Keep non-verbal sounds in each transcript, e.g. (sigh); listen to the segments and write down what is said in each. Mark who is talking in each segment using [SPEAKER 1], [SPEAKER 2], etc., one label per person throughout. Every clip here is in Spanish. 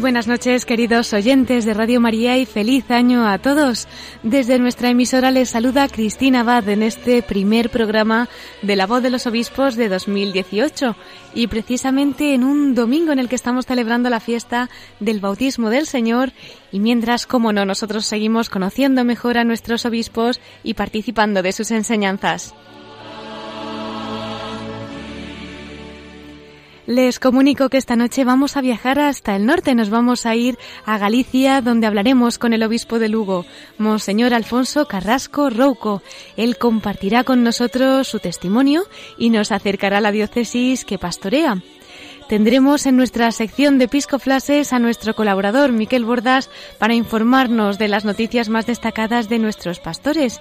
[SPEAKER 1] Buenas noches, queridos oyentes de Radio María y feliz año a todos. Desde nuestra emisora les saluda Cristina Abad en este primer programa de La Voz de los Obispos de 2018 y precisamente en un domingo en el que estamos celebrando la fiesta del bautismo del Señor y mientras, como no, nosotros seguimos conociendo mejor a nuestros obispos y participando de sus enseñanzas. Les comunico que esta noche vamos a viajar hasta el norte. Nos vamos a ir a Galicia, donde hablaremos con el obispo de Lugo, Monseñor Alfonso Carrasco Rouco. Él compartirá con nosotros su testimonio y nos acercará a la diócesis que pastorea. Tendremos en nuestra sección de Piscoflases a nuestro colaborador Miquel Bordas para informarnos de las noticias más destacadas de nuestros pastores.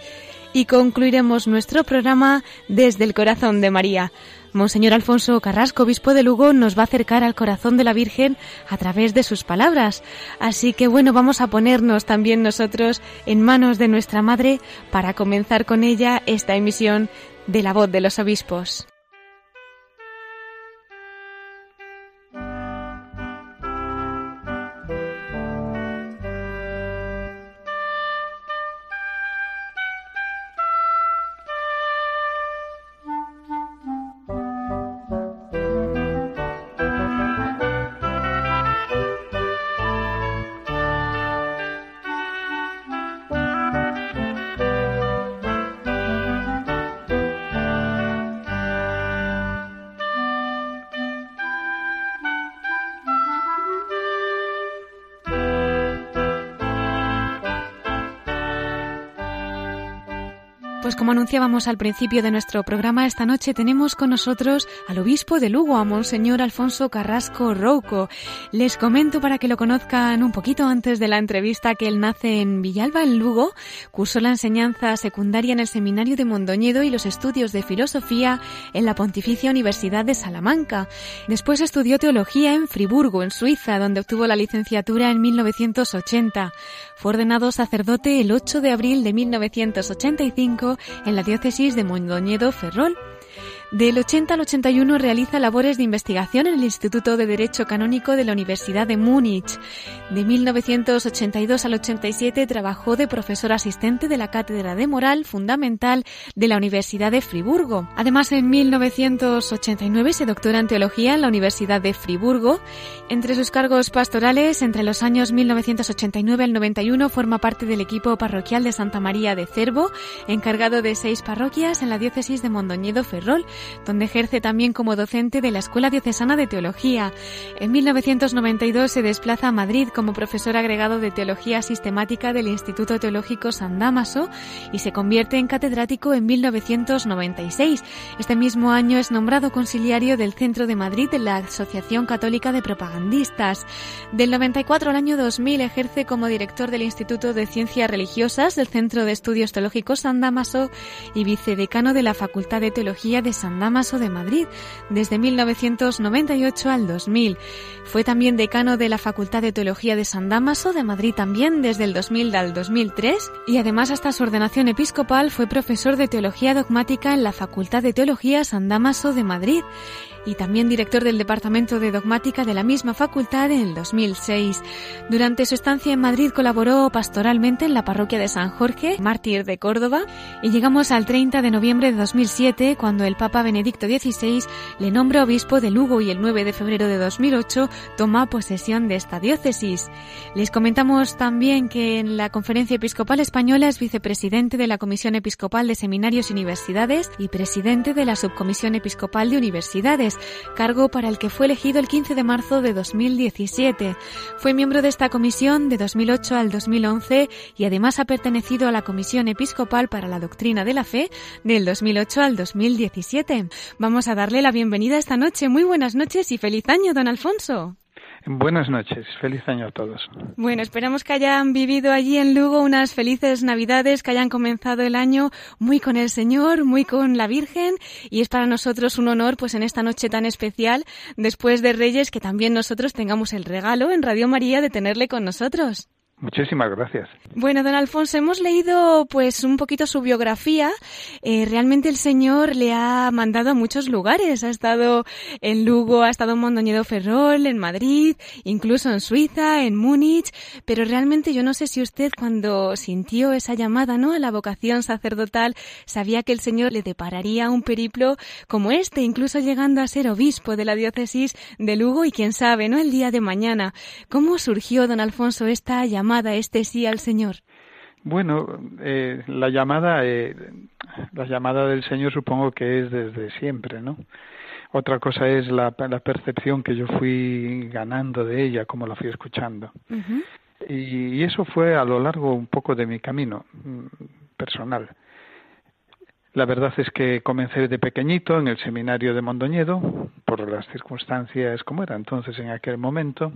[SPEAKER 1] Y concluiremos nuestro programa desde el corazón de María. Monseñor Alfonso Carrasco, obispo de Lugo, nos va a acercar al corazón de la Virgen a través de sus palabras. Así que bueno, vamos a ponernos también nosotros en manos de nuestra Madre para comenzar con ella esta emisión de la voz de los obispos. Anunciábamos al principio de nuestro programa, esta noche tenemos con nosotros al obispo de Lugo, a Monseñor Alfonso Carrasco Rouco. Les comento para que lo conozcan un poquito antes de la entrevista que él nace en Villalba, en Lugo, cursó la enseñanza secundaria en el Seminario de Mondoñedo y los estudios de filosofía en la Pontificia Universidad de Salamanca. Después estudió teología en Friburgo, en Suiza, donde obtuvo la licenciatura en 1980. Fue ordenado sacerdote el 8 de abril de 1985 en la diócesis de Mondoñedo Ferrol. Del 80 al 81 realiza labores de investigación en el Instituto de Derecho Canónico de la Universidad de Múnich. De 1982 al 87 trabajó de profesor asistente de la Cátedra de Moral Fundamental de la Universidad de Friburgo. Además, en 1989 se doctora en Teología en la Universidad de Friburgo. Entre sus cargos pastorales, entre los años 1989 al 91 forma parte del equipo parroquial de Santa María de Cervo, encargado de seis parroquias en la diócesis de Mondoñedo Ferrol donde ejerce también como docente de la Escuela Diocesana de Teología. En 1992 se desplaza a Madrid como profesor agregado de Teología Sistemática del Instituto Teológico San Damaso y se convierte en catedrático en 1996. Este mismo año es nombrado conciliario del Centro de Madrid de la Asociación Católica de Propagandistas. Del 94 al año 2000 ejerce como director del Instituto de Ciencias Religiosas del Centro de Estudios Teológicos San Damaso y vicedecano de la Facultad de Teología de San Damaso de Madrid desde 1998 al 2000. Fue también decano de la Facultad de Teología de San Damaso de Madrid también desde el 2000 al 2003 y además hasta su ordenación episcopal fue profesor de Teología Dogmática en la Facultad de Teología San Damaso de Madrid y también director del Departamento de Dogmática de la misma facultad en el 2006. Durante su estancia en Madrid colaboró pastoralmente en la parroquia de San Jorge, mártir de Córdoba, y llegamos al 30 de noviembre de 2007 cuando el Papa Benedicto XVI le nombra obispo de Lugo y el 9 de febrero de 2008 toma posesión de esta diócesis. Les comentamos también que en la Conferencia Episcopal Española es vicepresidente de la Comisión Episcopal de Seminarios y Universidades y presidente de la Subcomisión Episcopal de Universidades cargo para el que fue elegido el 15 de marzo de 2017. Fue miembro de esta comisión de 2008 al 2011 y además ha pertenecido a la Comisión Episcopal para la Doctrina de la Fe del 2008 al 2017. sacerdote. Vamos a darle la bienvenida esta noche. Muy buenas noches y feliz año, don Alfonso.
[SPEAKER 2] Buenas noches, feliz año a todos.
[SPEAKER 1] Bueno, esperamos que hayan vivido allí en Lugo unas felices Navidades, que hayan comenzado el año muy con el Señor, muy con la Virgen y es para nosotros un honor pues en esta noche tan especial después de Reyes que también nosotros tengamos el regalo en Radio María de tenerle con nosotros.
[SPEAKER 2] Muchísimas gracias.
[SPEAKER 1] Bueno, don Alfonso, hemos leído pues un poquito su biografía. Eh, realmente el Señor le ha mandado a muchos lugares. Ha estado en Lugo, ha estado en Mondoñedo Ferrol, en Madrid, incluso en Suiza, en Múnich. Pero realmente yo no sé si usted cuando sintió esa llamada, ¿no? A la vocación sacerdotal, sabía que el Señor le depararía un periplo como este, incluso llegando a ser obispo de la diócesis de Lugo y quién sabe, ¿no? El día de mañana. ¿Cómo surgió, don Alfonso, esta llamada? Este sí al Señor?
[SPEAKER 2] Bueno, eh, la llamada, eh, la llamada del Señor supongo que es desde siempre, ¿no? Otra cosa es la, percepción que yo fui ganando de ella, como la fui escuchando. y, eso fue a lo largo un poco de mi camino mm, personal. La verdad es que comencé de pequeñito en el seminario de Mondoñedo, por las circunstancias como era entonces en aquel momento,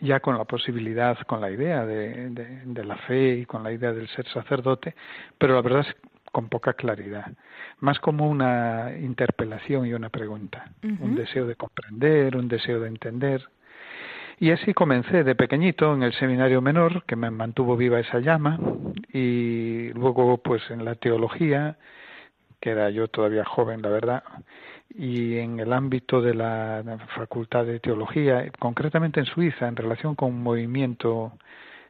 [SPEAKER 2] ya con la posibilidad, con la idea de, de, la fe y con la idea del ser sacerdote, pero la verdad es con poca claridad, más como una interpelación y una pregunta, un deseo de comprender, un deseo de entender. Y así comencé de pequeñito en el seminario menor, que me mantuvo viva esa llama, y luego pues en la teología, que era yo todavía joven, la verdad, y en el ámbito de la Facultad de Teología, concretamente en Suiza, en relación con un movimiento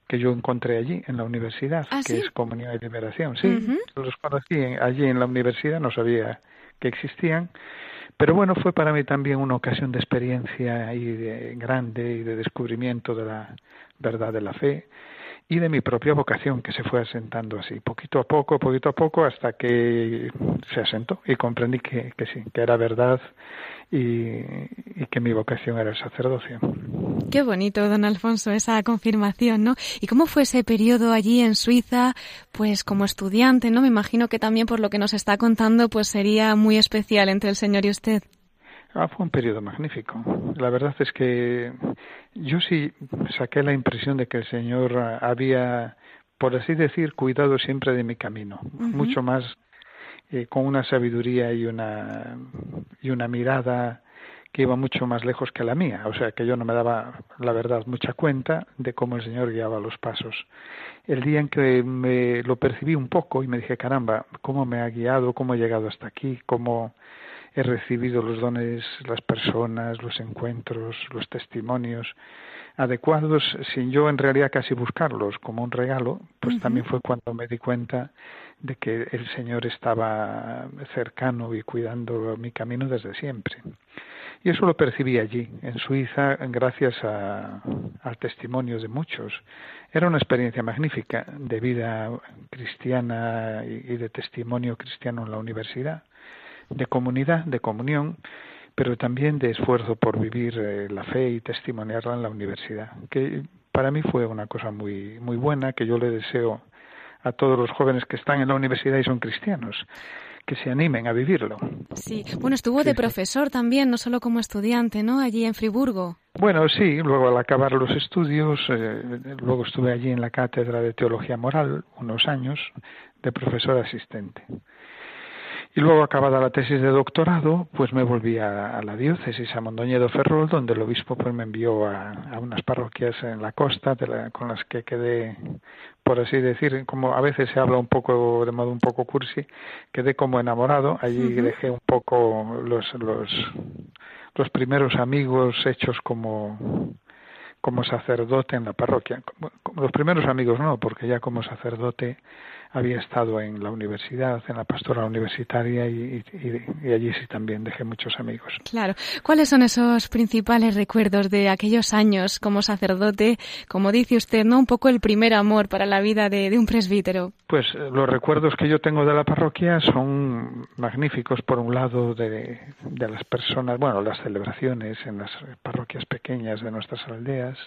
[SPEAKER 2] que yo encontré allí, en la universidad,
[SPEAKER 1] ¿Ah,
[SPEAKER 2] que es Comunidad de Liberación. Sí, los conocí allí en la universidad, no sabía que existían, pero bueno, fue para mí también una ocasión de experiencia y de, grande y de descubrimiento de la verdad de la fe y de mi propia vocación que se fue asentando así, poquito a poco, poquito a poco, hasta que se asentó y comprendí que, que sí, que era verdad y, que mi vocación era el sacerdocio.
[SPEAKER 1] Qué bonito, don Alfonso, esa confirmación, ¿no? ¿Y cómo fue ese periodo allí en Suiza, pues como estudiante, ¿no? Me imagino que también por lo que nos está contando, pues sería muy especial entre el Señor y usted.
[SPEAKER 2] Ah, fue un periodo magnífico. La verdad es que yo sí saqué la impresión de que el Señor había, por así decir, cuidado siempre de mi camino, mucho más eh, con una sabiduría y una y una mirada que iba mucho más lejos que la mía, o sea que yo no me daba, la verdad, mucha cuenta de cómo el Señor guiaba los pasos. El día en que me lo percibí un poco y me dije, caramba, cómo me ha guiado, cómo he llegado hasta aquí, cómo he recibido los dones, las personas, los encuentros, los testimonios adecuados sin yo en realidad casi buscarlos como un regalo, pues también fue cuando me di cuenta de que el Señor estaba cercano y cuidando mi camino desde siempre. Y eso lo percibí allí, en Suiza, gracias a, al testimonio de muchos. Era una experiencia magnífica de vida cristiana y de testimonio cristiano en la universidad de comunidad, de comunión, pero también de esfuerzo por vivir eh, la fe y testimoniarla en la universidad, que para mí fue una cosa muy muy buena que yo le deseo a todos los jóvenes que están en la universidad y son cristianos que se animen a vivirlo.
[SPEAKER 1] Sí, bueno, estuvo de profesor también, no solo como estudiante, ¿no? Allí en Friburgo.
[SPEAKER 2] Bueno, sí, luego al acabar los estudios, eh, luego estuve allí en la cátedra de Teología Moral unos años de profesor asistente. Y luego, acabada la tesis de doctorado, pues me volví a, la diócesis, a Mondoñedo Ferrol, donde el obispo pues me envió a, unas parroquias en la costa con las que quedé, por así decir, como a veces se habla un poco, de modo un poco cursi, quedé como enamorado. Allí dejé un poco los, los, los primeros amigos hechos como como sacerdote en la parroquia. Los primeros amigos no, porque ya como sacerdote había estado en la universidad, en la pastora universitaria y, allí sí también dejé muchos amigos.
[SPEAKER 1] Claro. ¿Cuáles son esos principales recuerdos de aquellos años como sacerdote? Como dice usted, ¿no? Un poco el primer amor para la vida de, un presbítero.
[SPEAKER 2] Pues eh, los recuerdos que yo tengo de la parroquia son magníficos, por un lado, de, de las personas, bueno, las celebraciones en las parroquias pequeñas de nuestras aldeas,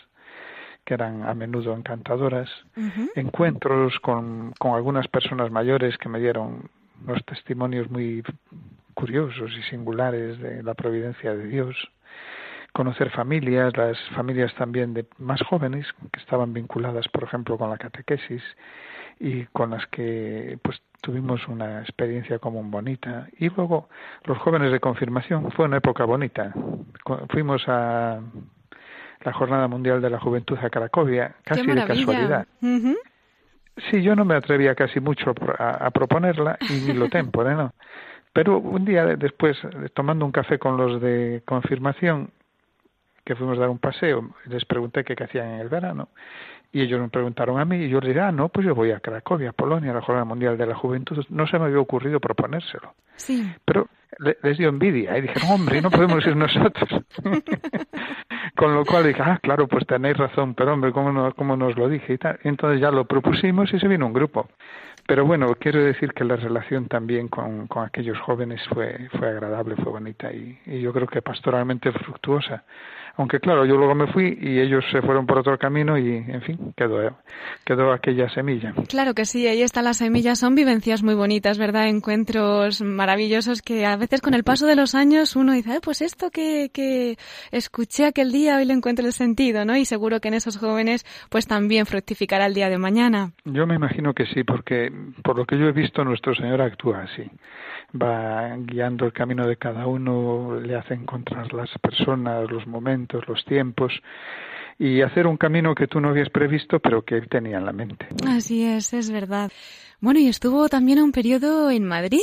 [SPEAKER 2] que eran a menudo encantadoras, encuentros con, con algunas personas mayores que me dieron unos testimonios muy curiosos y singulares de la providencia de Dios, conocer familias, las familias también de más jóvenes que estaban vinculadas, por ejemplo, con la catequesis y con las que pues tuvimos una experiencia común bonita. Y luego los jóvenes de confirmación. Fue una época bonita. Fuimos a la Jornada Mundial de la Juventud a Cracovia, casi de casualidad. Sí, yo no me atrevía casi mucho a, proponerla y ni lo (laughs) tempore, ¿no? Pero un día después, tomando un café con los de confirmación, que fuimos a dar un paseo, les pregunté qué hacían en el verano y ellos me preguntaron a mí y yo les dije, ah, no, pues yo voy a Cracovia, Polonia, a la Jornada Mundial de la Juventud. No se me había ocurrido proponérselo.
[SPEAKER 1] Sí.
[SPEAKER 2] Pero les dio envidia y dijeron, hombre, no podemos ir nosotros. (laughs) Con lo cual dije, ah, claro, pues tenéis razón, pero hombre, ¿cómo, no, cómo nos lo dije? Y tal. Entonces ya lo propusimos y se vino un grupo. Pero bueno, quiero decir que la relación también con, con aquellos jóvenes fue, fue agradable, fue bonita y, y yo creo que pastoralmente fructuosa aunque claro, yo luego me fui y ellos se fueron por otro camino y, en fin, quedó, quedó aquella semilla.
[SPEAKER 1] Claro que sí, ahí está la semilla. Son vivencias muy bonitas, ¿verdad? Encuentros maravillosos que a veces con el paso de los años uno dice, pues esto que, que escuché aquel día hoy le encuentro el sentido, ¿no? Y seguro que en esos jóvenes pues también fructificará el día de mañana.
[SPEAKER 2] Yo me imagino que sí, porque por lo que yo he visto nuestro Señor actúa así va guiando el camino de cada uno, le hace encontrar las personas, los momentos, los tiempos y hacer un camino que tú no habías previsto, pero que él tenía en la mente.
[SPEAKER 1] Así es, es verdad. Bueno, y estuvo también un periodo en Madrid,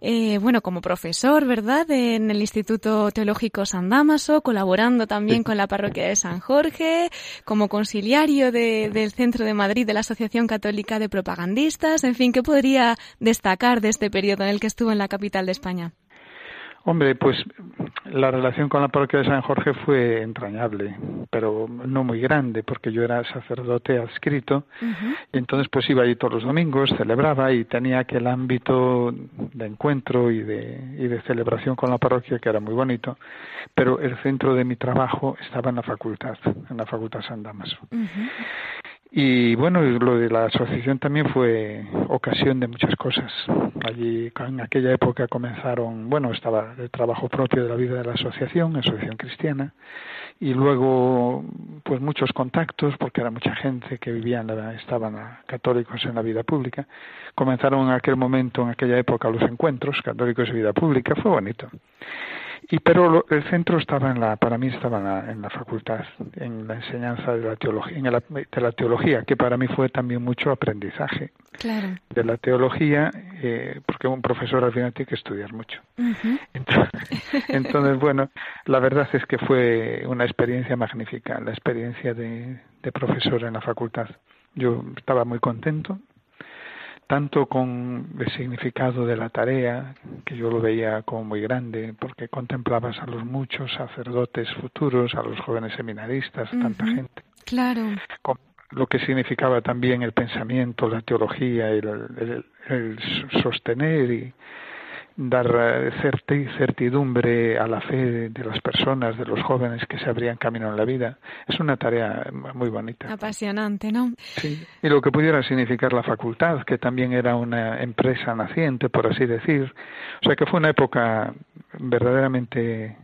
[SPEAKER 1] eh, bueno, como profesor, ¿verdad?, en el Instituto Teológico San Damaso, colaborando también con la parroquia de San Jorge, como conciliario del Centro de Madrid de la Asociación Católica de Propagandistas, en fin, ¿qué podría destacar de este periodo en el que estuvo en la capital de España?
[SPEAKER 2] Hombre, pues la relación con la parroquia de San Jorge fue entrañable, pero no muy grande, porque yo era sacerdote adscrito, y entonces pues iba allí todos los domingos, celebraba y tenía aquel ámbito de encuentro y de, y de celebración con la parroquia que era muy bonito, pero el centro de mi trabajo estaba en la facultad, en la facultad San Damaso. Y bueno, lo de la asociación también fue ocasión de muchas cosas. Allí en aquella época comenzaron, bueno, estaba el trabajo propio de la vida de la asociación, Asociación Cristiana, y luego pues muchos contactos, porque era mucha gente que vivía, en la, estaban católicos en la vida pública. Comenzaron en aquel momento, en aquella época, los encuentros católicos de vida pública, fue bonito. Y pero el centro estaba en la, para mí estaba en la, en la facultad, en la enseñanza de la teología, en de la teología, que para mí fue también mucho aprendizaje
[SPEAKER 1] claro.
[SPEAKER 2] de la teología, eh, porque un profesor al final tiene que estudiar mucho. (laughs) entonces, bueno, la verdad es que fue una experiencia magnífica, la experiencia de, de profesor en la facultad. Yo estaba muy contento, tanto con el significado de la tarea, que yo lo veía como muy grande, porque contemplabas a los muchos sacerdotes futuros, a los jóvenes seminaristas, tanta gente.
[SPEAKER 1] Claro.
[SPEAKER 2] Con lo que significaba también el pensamiento, la teología, el, el sostener y, dar eh, certidumbre a la fe de las personas, de los jóvenes que se abrían camino en la vida. Es una tarea muy bonita.
[SPEAKER 1] Apasionante, ¿no?
[SPEAKER 2] Sí. Y lo que pudiera significar la facultad, que también era una empresa naciente, por así decir. O sea que fue una época verdaderamente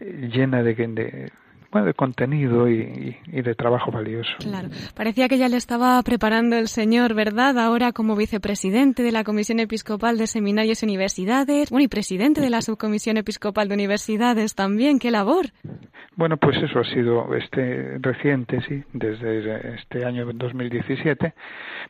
[SPEAKER 2] llena de, de de contenido y, de trabajo valioso.
[SPEAKER 1] Claro, parecía que ya le estaba preparando el señor, ¿verdad? Ahora como vicepresidente de la Comisión Episcopal de Seminarios y Universidades, bueno, y presidente de la Subcomisión Episcopal de Universidades también, qué labor.
[SPEAKER 2] Bueno, pues eso ha sido este reciente, sí, desde este año 2017.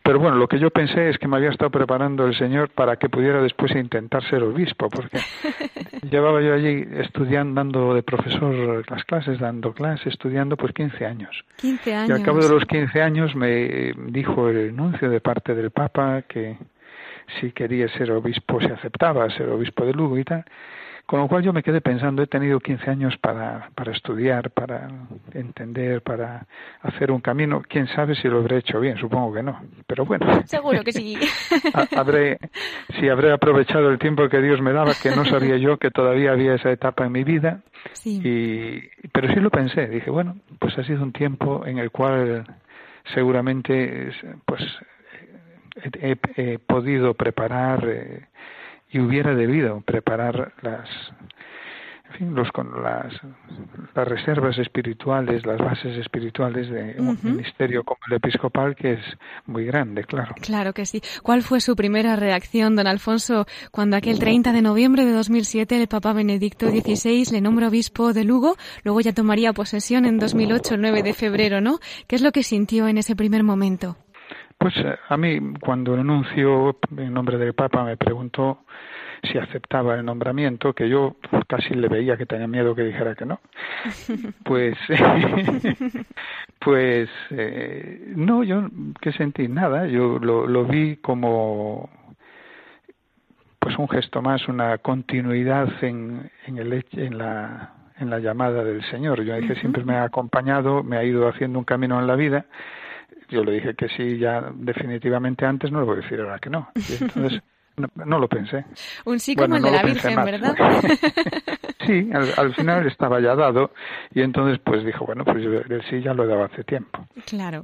[SPEAKER 2] Pero bueno, lo que yo pensé es que me había estado preparando el señor para que pudiera después intentar ser obispo, porque (laughs) llevaba yo allí estudiando, dando de profesor las clases, dando clases, estudiando pues 15 años.
[SPEAKER 1] 15 años.
[SPEAKER 2] Y al cabo de los 15 años me dijo el anuncio de parte del Papa que si quería ser obispo se aceptaba ser obispo de Lugo y tal. Con lo cual yo me quedé pensando, he tenido 15 años para, para estudiar, para entender, para hacer un camino. Quién sabe si lo habré hecho bien, supongo que no. Pero bueno.
[SPEAKER 1] Seguro que sí. (laughs)
[SPEAKER 2] habré, si habré aprovechado el tiempo que Dios me daba, que no sabía yo que todavía había esa etapa en mi vida.
[SPEAKER 1] Sí.
[SPEAKER 2] Y, pero sí lo pensé. Dije, bueno, pues ha sido un tiempo en el cual seguramente pues he, podido preparar. Eh, y hubiera debido preparar las en fin, los, con las, las reservas espirituales, las bases espirituales de un ministerio como el episcopal, que es muy grande, claro.
[SPEAKER 1] Claro que sí. ¿Cuál fue su primera reacción, don Alfonso, cuando aquel 30 de noviembre de 2007 el Papa Benedicto XVI le nombró obispo de Lugo? Luego ya tomaría posesión en 2008, el 9 de febrero, ¿no? ¿Qué es lo que sintió en ese primer momento?
[SPEAKER 2] Pues eh, a mí, cuando el anuncio en nombre del Papa me preguntó si aceptaba el nombramiento, que yo casi le veía que tenía miedo que dijera que no. (laughs) Pues, (laughs) pues eh, no, yo que sentí nada, yo lo, lo vi como pues un gesto más, una continuidad en, en, el, en la en la llamada del Señor. Yo dije, siempre me ha acompañado, me ha ido haciendo un camino en la vida. Yo le dije que sí, ya definitivamente antes, no le voy a decir ahora que no. Y entonces (laughs) no, lo pensé.
[SPEAKER 1] Un sí como el de la Virgen, ¿verdad? (laughs)
[SPEAKER 2] sí, al, final estaba ya dado y entonces pues dijo, bueno, pues el sí ya lo he dado hace tiempo.
[SPEAKER 1] Claro.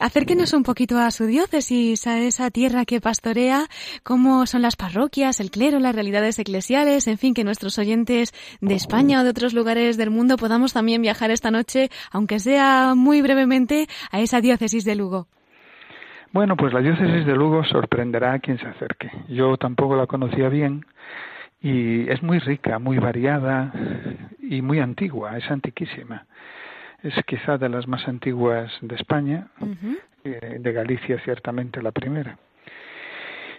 [SPEAKER 1] Acérquenos un poquito a su diócesis, a esa tierra que pastorea, cómo son las parroquias, el clero, las realidades eclesiales, en fin, que nuestros oyentes de España o de otros lugares del mundo podamos también viajar esta noche, aunque sea muy brevemente, a esa diócesis de Lugo.
[SPEAKER 2] Bueno, pues la diócesis de Lugo sorprenderá a quien se acerque. Yo tampoco la conocía bien y es muy rica, muy variada y muy antigua, es antiquísima. Es quizá de las más antiguas de España, eh, de Galicia ciertamente la primera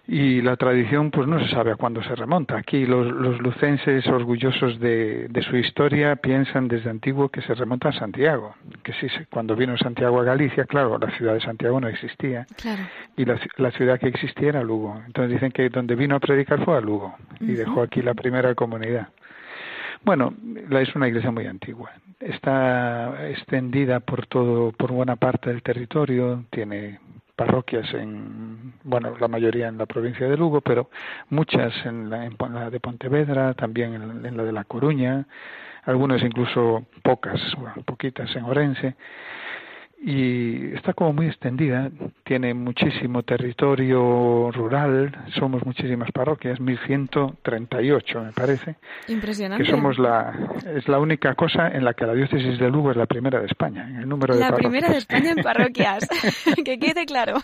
[SPEAKER 2] y la tradición pues no se sabe a cuándo se remonta. Aquí los, los lucenses orgullosos de, de, su historia piensan desde antiguo que se remonta a Santiago, que sí, cuando vino Santiago a Galicia, claro, la ciudad de Santiago no existía y la, la, ciudad que existía era Lugo. Entonces dicen que donde vino a predicar fue a Lugo y dejó aquí la primera comunidad. Bueno, es una iglesia muy antigua. Está extendida por todo, por buena parte del territorio, tiene parroquias en, bueno, la mayoría en la provincia de Lugo, pero muchas en la, en la de Pontevedra, también en, en, la de La Coruña, algunas incluso pocas, bueno, poquitas en Orense y está como muy extendida, tiene muchísimo territorio rural, somos muchísimas parroquias, 1138 me parece.
[SPEAKER 1] Impresionante.
[SPEAKER 2] Que somos la es la única cosa en la que la diócesis de Lugo es la primera de España, en el número
[SPEAKER 1] de
[SPEAKER 2] La
[SPEAKER 1] primera de España en parroquias, (laughs) que quede claro.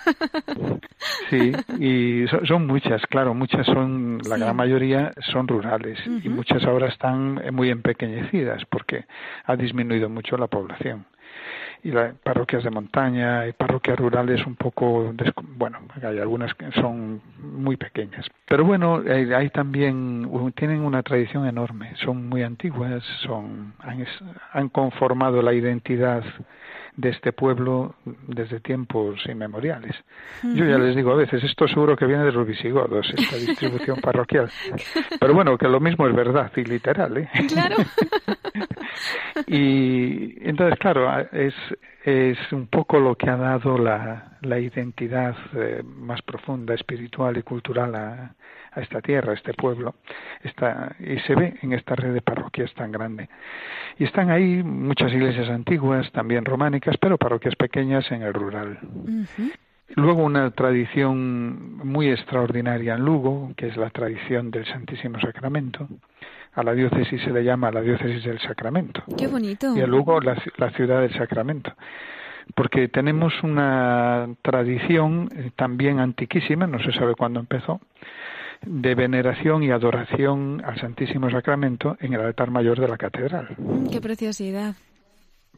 [SPEAKER 2] sí, y son, muchas, claro, muchas son la gran mayoría son rurales y muchas ahora están muy empequeñecidas porque ha disminuido mucho la población y las parroquias de montaña y parroquias rurales un poco, bueno, hay algunas que son muy pequeñas. Pero bueno, hay, también, tienen una tradición enorme, son muy antiguas, son, han, han conformado la identidad de este pueblo desde tiempos inmemoriales. Yo ya les digo a veces, esto seguro que viene de los visigodos, esta distribución (laughs) parroquial. Pero bueno, que lo mismo es verdad y literal, ¿eh?
[SPEAKER 1] Claro. (laughs)
[SPEAKER 2] y entonces, claro, es, es un poco lo que ha dado la, la identidad eh, más profunda, espiritual y cultural a, a esta tierra, a este pueblo, está, y se ve en esta red de parroquias tan grande. Y están ahí muchas iglesias antiguas, también románicas, pero parroquias pequeñas en el rural. Luego una tradición muy extraordinaria en Lugo, que es la tradición del Santísimo Sacramento. A la diócesis se le llama la diócesis del Sacramento.
[SPEAKER 1] Qué bonito.
[SPEAKER 2] Y a Lugo la, la ciudad del Sacramento porque tenemos una tradición eh, también antiquísima, no se sabe cuándo empezó, de veneración y adoración al Santísimo Sacramento en el altar mayor de la catedral.
[SPEAKER 1] Qué preciosidad.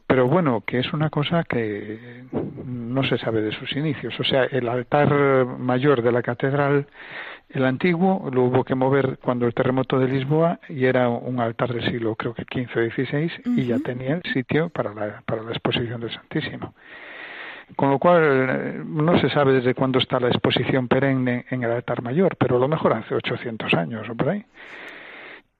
[SPEAKER 2] Pero bueno, que es una cosa que no se sabe de sus inicios. O sea, el altar mayor de la catedral, el antiguo, lo hubo que mover cuando el terremoto de Lisboa y era un altar del siglo creo que XV o XVI y ya tenía el sitio para la, para la exposición del Santísimo con lo cual eh, no se sabe desde cuándo está la exposición perenne en el altar mayor, pero a lo mejor hace 800 años o por ahí.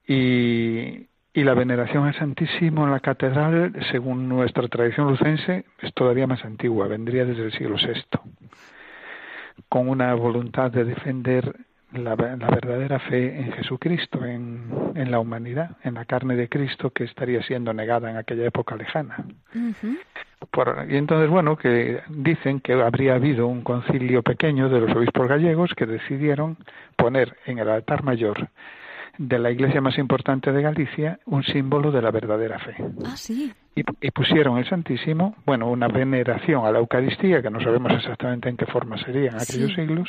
[SPEAKER 2] Y, y la veneración al Santísimo en la catedral, según nuestra tradición lucense, es todavía más antigua, vendría desde el siglo VI, con una voluntad de defender la, verdadera fe en Jesucristo, en, en, la humanidad, en la carne de Cristo que estaría siendo negada en aquella época lejana. y entonces, bueno, que dicen que habría habido un concilio pequeño de los obispos gallegos que decidieron poner en el altar mayor de la iglesia más importante de Galicia un símbolo de la verdadera fe.
[SPEAKER 1] Ah, sí.
[SPEAKER 2] Y, pusieron el Santísimo, bueno, una veneración a la Eucaristía, que no sabemos exactamente en qué forma sería en aquellos siglos,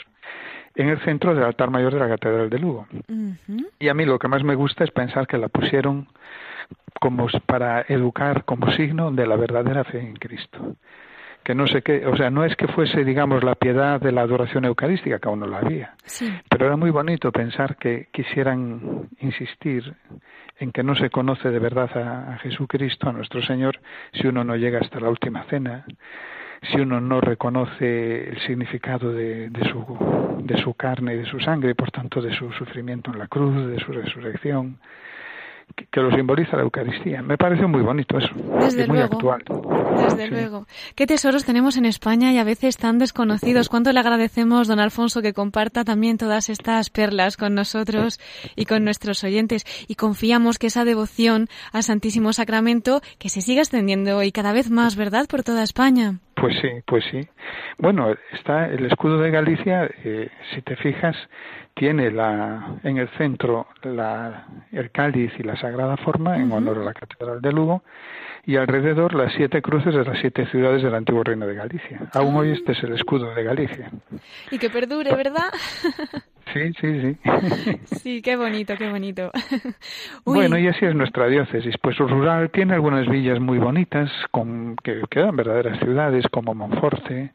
[SPEAKER 2] en el centro del altar mayor de la Catedral de Lugo. Y a mí lo que más me gusta es pensar que la pusieron como para educar como signo de la verdadera fe en Cristo. Que no sé qué, o sea, no es que fuese, digamos, la piedad de la adoración eucarística, que aún no la había, pero era muy bonito pensar que quisieran insistir en que no se conoce de verdad a, Jesucristo, a nuestro Señor, si uno no llega hasta la última cena, si uno no reconoce el significado de, de, su, de su carne y de su sangre, y por tanto de su sufrimiento en la cruz, de su resurrección, que, lo simboliza la Eucaristía. Me parece muy bonito eso.
[SPEAKER 1] Desde
[SPEAKER 2] muy
[SPEAKER 1] luego.
[SPEAKER 2] actual.
[SPEAKER 1] Desde luego. ¿Qué tesoros tenemos en España y a veces tan desconocidos? ¿Cuánto le agradecemos, don Alfonso, que comparta también todas estas perlas con nosotros y con nuestros oyentes? Y confiamos que esa devoción al Santísimo Sacramento que se siga extendiendo y cada vez más, ¿verdad?, por toda España.
[SPEAKER 2] Pues sí, pues sí. Bueno, está el escudo de Galicia, eh, si te fijas, tiene la, en el centro la, el cáliz y la sagrada forma en honor a la Catedral de Lugo y alrededor las siete cruces de las siete ciudades del antiguo reino de Galicia. Aún hoy este es el escudo de Galicia.
[SPEAKER 1] Y que perdure, ¿verdad? (laughs)
[SPEAKER 2] Sí, sí, sí. (laughs)
[SPEAKER 1] Sí, qué bonito, qué bonito. (laughs)
[SPEAKER 2] Bueno, y así es nuestra diócesis. Pues rural tiene algunas villas muy bonitas con, que quedan verdaderas ciudades como Monforte,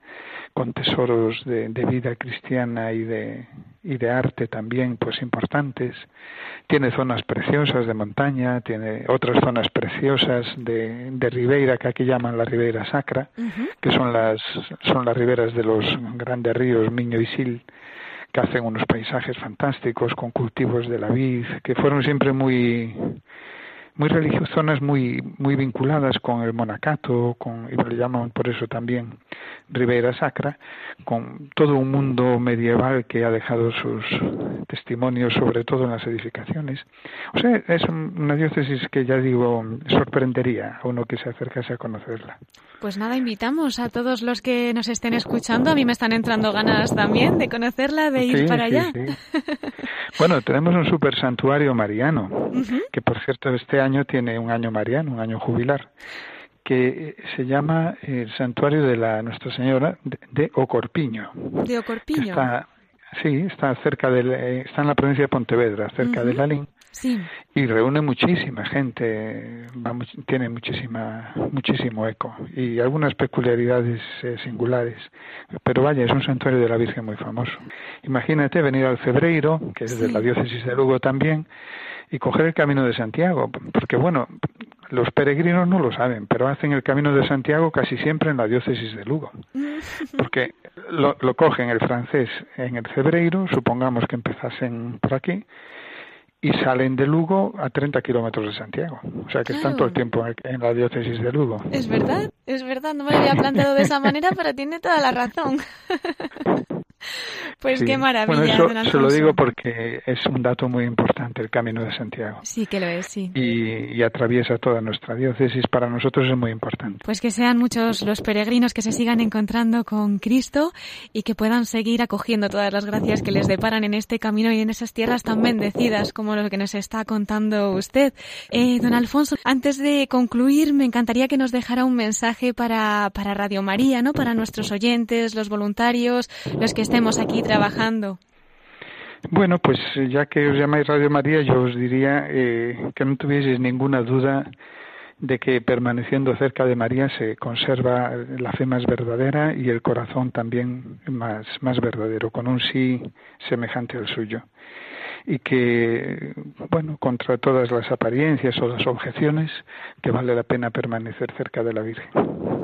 [SPEAKER 2] con tesoros de, vida cristiana y de, y de arte también pues importantes. Tiene zonas preciosas de montaña, tiene otras zonas preciosas de, de ribeira que aquí llaman la ribeira sacra, que son las son las riberas de los grandes ríos Miño y Sil que hacen unos paisajes fantásticos con cultivos de la vid, que fueron siempre muy muy religiosas, zonas muy muy vinculadas con el monacato, con y le llaman por eso también Ribeira Sacra, con todo un mundo medieval que ha dejado sus testimonios, sobre todo en las edificaciones. O sea, es una diócesis que ya digo sorprendería a uno que se acercase a conocerla.
[SPEAKER 1] Pues nada, invitamos a todos los que nos estén escuchando. A mí me están entrando ganas también de conocerla, de ir para allá. (laughs)
[SPEAKER 2] bueno, tenemos un super santuario mariano, que por cierto este año tiene un año mariano, un año jubilar que se llama el santuario de la Nuestra Señora de, Ocorpiño.
[SPEAKER 1] De Ocorpiño.
[SPEAKER 2] Está, sí, está cerca del, eh, está en la provincia de Pontevedra, cerca de Lalín.
[SPEAKER 1] Sí.
[SPEAKER 2] Y reúne muchísima gente, tiene muchísima, muchísimo eco y algunas peculiaridades eh, singulares. Pero vaya, es un santuario de la Virgen muy famoso. Imagínate venir al Febreiro, que es de la diócesis de Lugo también, y coger el camino de Santiago, porque bueno, los peregrinos no lo saben, pero hacen el camino de Santiago casi siempre en la diócesis de Lugo, (laughs) porque lo, lo cogen el francés en el Cebreiro, supongamos que empezasen por aquí, y salen de Lugo a 30 kilómetros de Santiago. O sea que están todo el tiempo en la diócesis de Lugo.
[SPEAKER 1] Es verdad, es verdad, no me lo había planteado de esa manera, pero tiene toda la razón. (laughs) (laughs) Pues qué maravilla.
[SPEAKER 2] Bueno, eso se lo digo porque es un dato muy importante el Camino de Santiago.
[SPEAKER 1] Sí, que lo es, sí.
[SPEAKER 2] Y, atraviesa toda nuestra diócesis. Para nosotros es muy importante.
[SPEAKER 1] Pues que sean muchos los peregrinos que se sigan encontrando con Cristo y que puedan seguir acogiendo todas las gracias que les deparan en este camino y en esas tierras tan bendecidas como lo que nos está contando usted. Eh, don Alfonso, antes de concluir, me encantaría que nos dejara un mensaje para, para Radio María, ¿no? Para nuestros oyentes, los voluntarios, los que estemos aquí trabajando?
[SPEAKER 2] Bueno, pues ya que os llamáis Radio María, yo os diría eh, que no tuvieseis ninguna duda de que permaneciendo cerca de María se conserva la fe más verdadera y el corazón también más, más verdadero, con un sí semejante al suyo. Y que, bueno, contra todas las apariencias o las objeciones, que vale la pena permanecer cerca de la Virgen.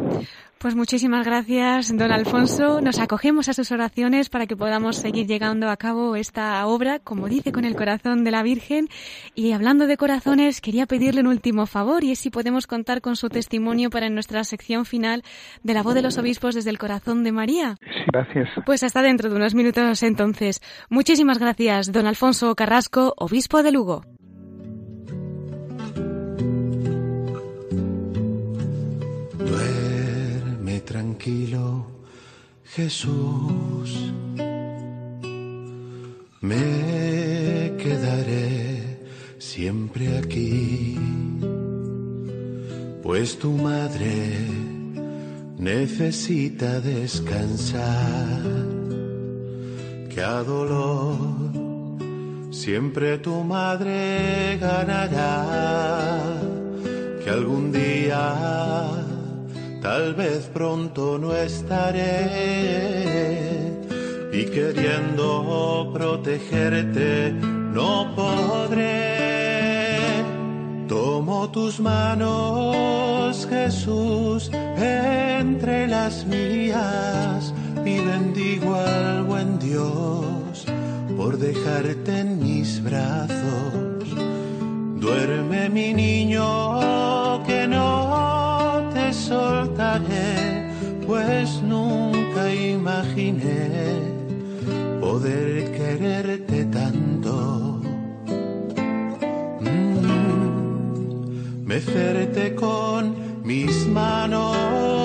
[SPEAKER 1] Pues muchísimas gracias, don Alfonso. Nos acogemos a sus oraciones para que podamos seguir llegando a cabo esta obra, como dice, con el corazón de la Virgen. Y hablando de corazones, quería pedirle un último favor y es si podemos contar con su testimonio para nuestra sección final de la voz de los obispos desde el corazón de María.
[SPEAKER 2] Sí, gracias.
[SPEAKER 1] Pues hasta dentro de unos minutos entonces. Muchísimas gracias, don Alfonso Carrasco, obispo de Lugo.
[SPEAKER 3] Jesús. Me quedaré siempre aquí, pues tu madre necesita descansar. Que a dolor siempre tu madre ganará. Que algún día tal vez pronto no estaré y queriendo protegerte no podré. Tomo tus manos, Jesús, entre las mías y bendigo al buen Dios por dejarte en mis brazos. Duerme mi niño soltaré, pues nunca imaginé poder quererte tanto. Mm, mecerte con mis manos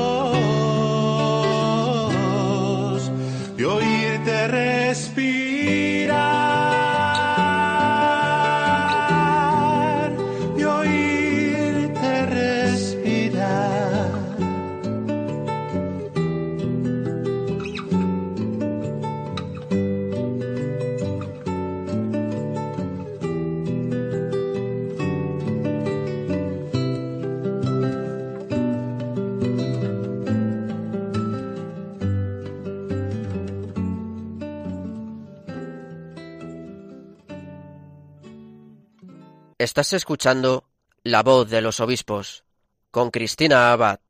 [SPEAKER 4] Estás escuchando La voz de los obispos con Cristina Abad,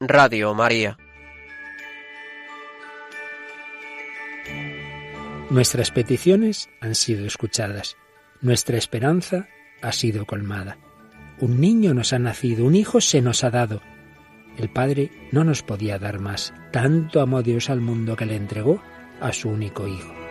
[SPEAKER 4] Radio María.
[SPEAKER 5] Nuestras peticiones han sido escuchadas, nuestra esperanza ha sido colmada. Un niño nos ha nacido, un hijo se nos ha dado. El Padre no nos podía dar más, tanto amó Dios al mundo que le entregó a su único hijo.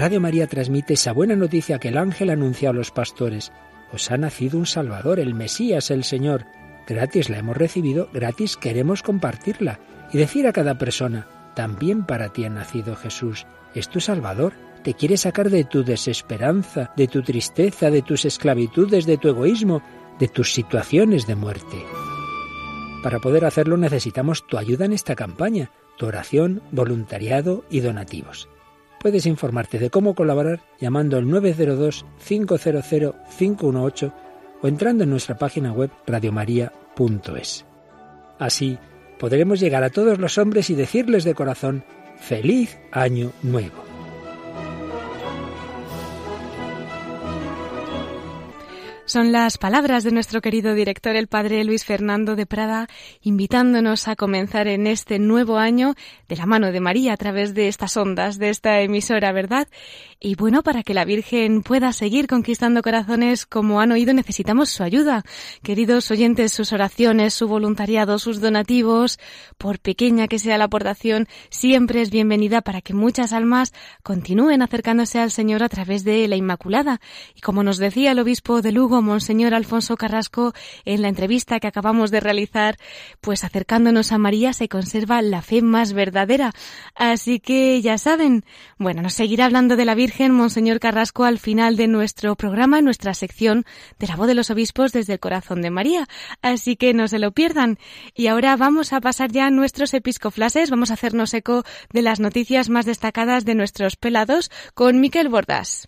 [SPEAKER 5] Radio María transmite esa buena noticia que el ángel anunció a los pastores. Os ha nacido un Salvador, el Mesías, el Señor. Gratis la hemos recibido, gratis queremos compartirla y decir a cada persona, también para ti ha nacido Jesús, es tu Salvador, te quiere sacar de tu desesperanza, de tu tristeza, de tus esclavitudes, de tu egoísmo, de tus situaciones de muerte. Para poder hacerlo necesitamos tu ayuda en esta campaña, tu oración, voluntariado y donativos. Puedes informarte de cómo colaborar llamando al 902-500-518 o entrando en nuestra página web radiomaria.es. Así podremos llegar a todos los hombres y decirles de corazón, feliz año nuevo.
[SPEAKER 1] Son las palabras de nuestro querido director, el padre Luis Fernando de Prada, invitándonos a comenzar en este nuevo año de la mano de María a través de estas ondas, de esta emisora, ¿verdad? Y bueno, para que la Virgen pueda seguir conquistando corazones como han oído, necesitamos su ayuda. Queridos oyentes, sus oraciones, su voluntariado, sus donativos, por pequeña que sea la aportación, siempre es bienvenida para que muchas almas continúen acercándose al Señor a través de la Inmaculada. Y como nos decía el obispo de Lugo, Monseñor Alfonso Carrasco, en la entrevista que acabamos de realizar, pues acercándonos a María se conserva la fe más verdadera. Así que ya saben, bueno, nos seguirá hablando de la Virgen Monseñor Carrasco al final de nuestro programa, en nuestra sección de la voz de los obispos desde el corazón de María. Así que no se lo pierdan. Y ahora vamos a pasar ya a nuestros episcoflases, vamos a hacernos eco de las noticias más destacadas de nuestros pelados con Miquel Bordas.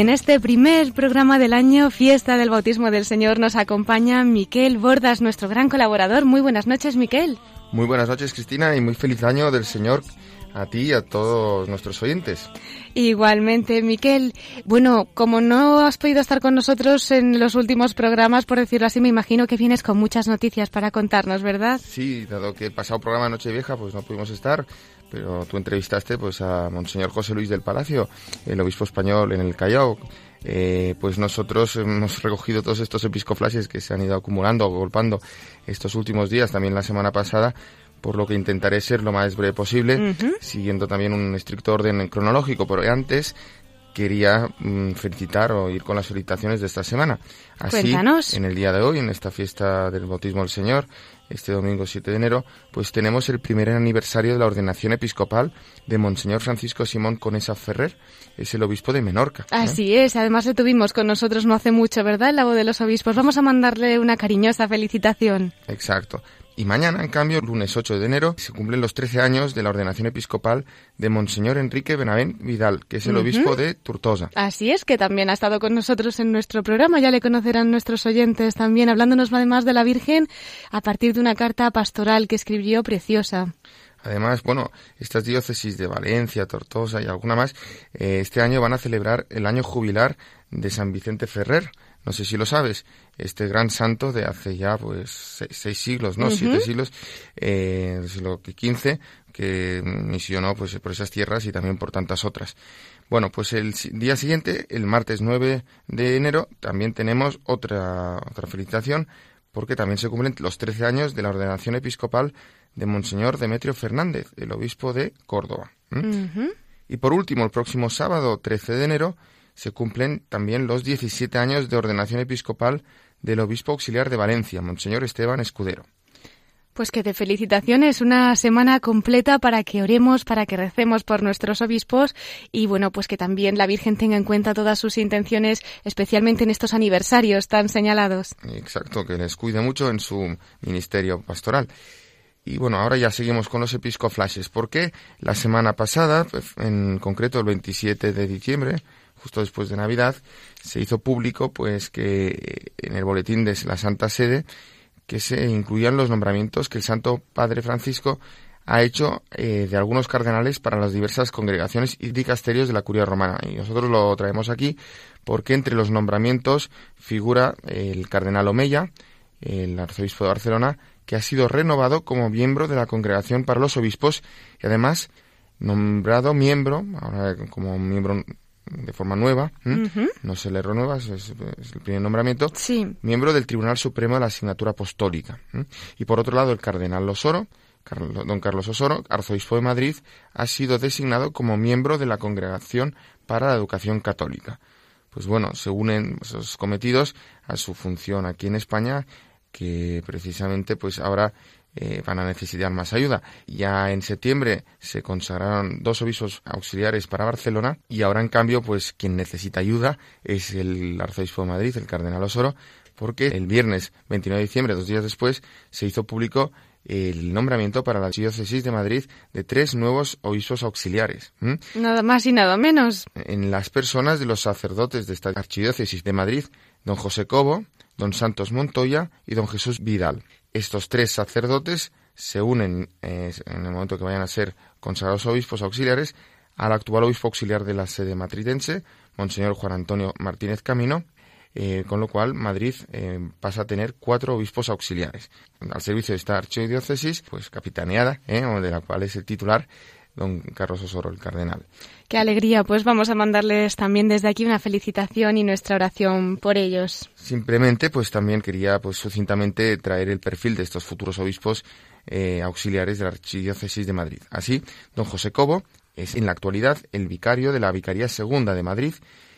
[SPEAKER 1] En este primer programa del año, Fiesta del Bautismo del Señor, nos acompaña Miquel Bordas, nuestro gran colaborador. Muy buenas noches, Miquel.
[SPEAKER 6] Muy buenas noches, Cristina, y muy feliz año del Señor a ti y a todos nuestros oyentes.
[SPEAKER 1] Igualmente, Miquel. Bueno, como no has podido estar con nosotros en los últimos programas, por decirlo así, me imagino que vienes con muchas noticias para contarnos, ¿verdad?
[SPEAKER 6] Sí, dado que el pasado programa Nochevieja pues no pudimos estar, pero tú entrevistaste pues a Monseñor José Luis del Palacio, el obispo español en el Callao. Eh, pues nosotros hemos recogido todos estos episcoflases que se han ido acumulando, agolpando estos últimos días, también la semana pasada, por lo que intentaré ser lo más breve posible, siguiendo también un estricto orden cronológico. Pero antes quería mm, felicitar o ir con las felicitaciones de esta semana.
[SPEAKER 1] Así,
[SPEAKER 6] en el día de hoy, en esta fiesta del bautismo del Señor, este domingo 7 de enero, pues tenemos el primer aniversario de la ordenación episcopal de Monseñor Francisco Simón Conesa Ferrer, es el obispo de Menorca.
[SPEAKER 1] ¿eh? Así es, además lo tuvimos con nosotros no hace mucho, ¿verdad? El lago de los obispos. Vamos a mandarle una cariñosa felicitación.
[SPEAKER 6] Exacto. Y mañana, en cambio, lunes 8 de enero, se cumplen los 13 años de la ordenación episcopal de Monseñor Enrique Benavent Vidal, que es el obispo de Tortosa.
[SPEAKER 1] Así es, que también ha estado con nosotros en nuestro programa, ya le conocerán nuestros oyentes también, hablándonos además de la Virgen a partir de una carta pastoral que escribió preciosa.
[SPEAKER 6] Además, bueno, estas diócesis de Valencia, Tortosa y alguna más, eh, este año van a celebrar el año jubilar de San Vicente Ferrer, no sé si lo sabes, este gran santo de hace ya pues seis, siglos, ¿no? Siete siglos, eh, del siglo XV, que misionó pues por esas tierras y también por tantas otras. Bueno, pues el día siguiente, el martes 9 de enero, también tenemos otra, otra felicitación, porque también se cumplen los 13 años de la ordenación episcopal de Monseñor Demetrio Fernández, el obispo de Córdoba. Y por último, el próximo sábado 13 de enero, se cumplen también los 17 años de ordenación episcopal del obispo auxiliar de Valencia, Monseñor Esteban Escudero.
[SPEAKER 1] Pues que de felicitaciones, una semana completa para que oremos, para que recemos por nuestros obispos y bueno, pues que también la Virgen tenga en cuenta todas sus intenciones, especialmente en estos aniversarios tan señalados.
[SPEAKER 6] Exacto, que les cuide mucho en su ministerio pastoral. Y bueno, ahora ya seguimos con los episcoflashes, porque la semana pasada, pues, en concreto el 27 de diciembre, justo después de Navidad, se hizo público pues que en el boletín de la Santa Sede que se incluían los nombramientos que el Santo Padre Francisco ha hecho eh, de algunos cardenales para las diversas congregaciones y dicasterios de la curia romana. Y nosotros lo traemos aquí porque entre los nombramientos figura el cardenal Omeya, el arzobispo de Barcelona, que ha sido renovado como miembro de la congregación para los obispos y además nombrado miembro, ahora como miembro de forma nueva, no se le renueva, es, es, el primer nombramiento, miembro del Tribunal Supremo de la Asignatura Apostólica. Y por otro lado, el cardenal Osoro, don Carlos Osoro, arzobispo de Madrid, ha sido designado como miembro de la Congregación para la Educación Católica. Pues bueno, se unen esos cometidos a su función aquí en España, que precisamente pues ahora eh, van a necesitar más ayuda. Ya en septiembre se consagraron dos obispos auxiliares para Barcelona y ahora en cambio pues quien necesita ayuda es el arzobispo de Madrid, el cardenal Osoro, porque el viernes 29 de diciembre, dos días después, se hizo público el nombramiento para la diócesis de Madrid de tres nuevos obispos auxiliares.
[SPEAKER 1] Nada más y nada menos.
[SPEAKER 6] En las personas de los sacerdotes de esta archidiócesis de Madrid, don José Cobo, don Santos Montoya y don Jesús Vidal estos tres sacerdotes se unen eh, en el momento que vayan a ser consagrados obispos auxiliares al actual obispo auxiliar de la sede matridense, Monseñor Juan Antonio Martínez Camino, eh, con lo cual Madrid eh, pasa a tener cuatro obispos auxiliares. Al servicio de esta archidiócesis, pues capitaneada, de la cual es el titular don Carlos Osoro, el cardenal.
[SPEAKER 1] Qué alegría, pues vamos a mandarles también desde aquí una felicitación y nuestra oración por ellos.
[SPEAKER 6] Simplemente, pues también quería, pues sucintamente traer el perfil de estos futuros obispos eh, auxiliares de la Archidiócesis de Madrid. Así, don José Cobo es en la actualidad el vicario de la Vicaría Segunda de Madrid